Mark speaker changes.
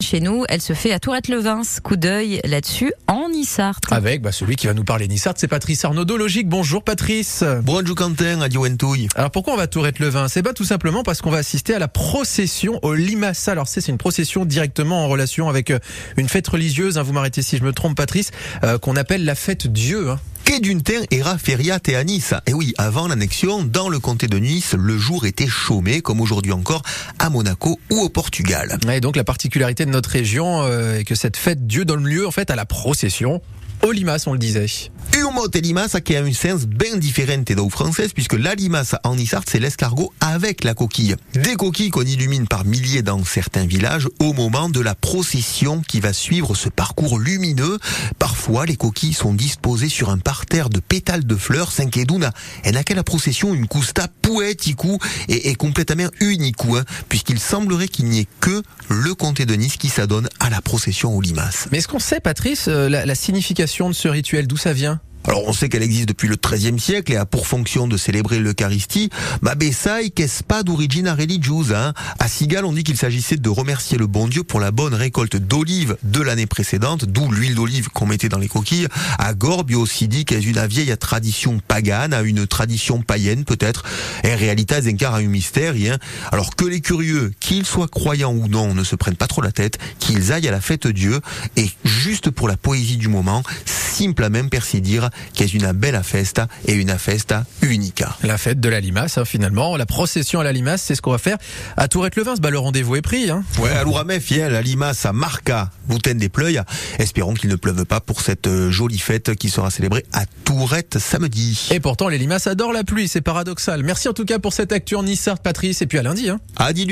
Speaker 1: chez nous, elle se fait à Tourette-le-Vins. Coup d'œil là-dessus en Nissart.
Speaker 2: Avec bah, celui qui va nous parler Nissart, c'est Patrice Arnaudot, logique. Bonjour Patrice.
Speaker 3: Bonjour Quentin, adieu Wentouille.
Speaker 2: Alors pourquoi on va à Tourette-le-Vins C'est pas tout simplement parce qu'on va assister à la procession au Limassa. Alors c'est une procession directement en relation avec euh, une fête religieuse, hein, vous m'arrêtez si je me trompe Patrice, euh, qu'on appelle la fête Dieu. Hein.
Speaker 3: Quai d'une terre era feriat et à Nice. Et oui, avant l'annexion, dans le comté de Nice, le jour était chômé, comme aujourd'hui encore, à Monaco ou au Portugal.
Speaker 2: Et donc la particularité de notre région euh, est que cette fête Dieu donne lieu en fait à la procession au limace, on le disait.
Speaker 3: Mot de limace qui a un sens bien différent d'eau française, puisque la limace en Issart, c'est l'escargot avec la coquille. Des coquilles qu'on illumine par milliers dans certains villages au moment de la procession qui va suivre ce parcours lumineux. Les coquilles sont disposées sur un parterre de pétales de fleurs, cinqueduna. Et n'a la procession une custa poétique et, et complètement unique, hein, puisqu'il semblerait qu'il n'y ait que le comté de Nice qui s'adonne à la procession au limaces.
Speaker 2: Mais est-ce qu'on sait, Patrice, euh, la signification de ce rituel, d'où ça vient?
Speaker 3: Alors on sait qu'elle existe depuis le XIIIe siècle et a pour fonction de célébrer l'Eucharistie. Ma Bessaï, qu'est-ce pas d'origine religieuse hein? À Sigal, on dit qu'il s'agissait de remercier le bon Dieu pour la bonne récolte d'olives de l'année précédente, d'où l'huile d'olive qu'on mettait dans les coquilles. À Gorbe, aussi dit qu'elle est une vieille tradition pagane, à une tradition païenne peut-être. Et incarne un mystère. Hein. Alors que les curieux, qu'ils soient croyants ou non, ne se prennent pas trop la tête, qu'ils aillent à la fête Dieu et juste pour la poésie du moment, simplement persidir qui est une belle festa et une festa unica.
Speaker 2: La fête de la limace, hein, finalement. La procession à la limace, c'est ce qu'on va faire à Tourette-le-Vin. Bah, le rendez-vous est pris. Hein.
Speaker 3: Ouais, à l'Ouramef, la limace à Marca, Boutaine des Pleuils. Espérons qu'il ne pleuve pas pour cette euh, jolie fête qui sera célébrée à Tourette samedi.
Speaker 2: Et pourtant, les limaces adorent la pluie, c'est paradoxal. Merci en tout cas pour cette actu en Nissart, Patrice, et puis à lundi. Hein.
Speaker 3: Adieu.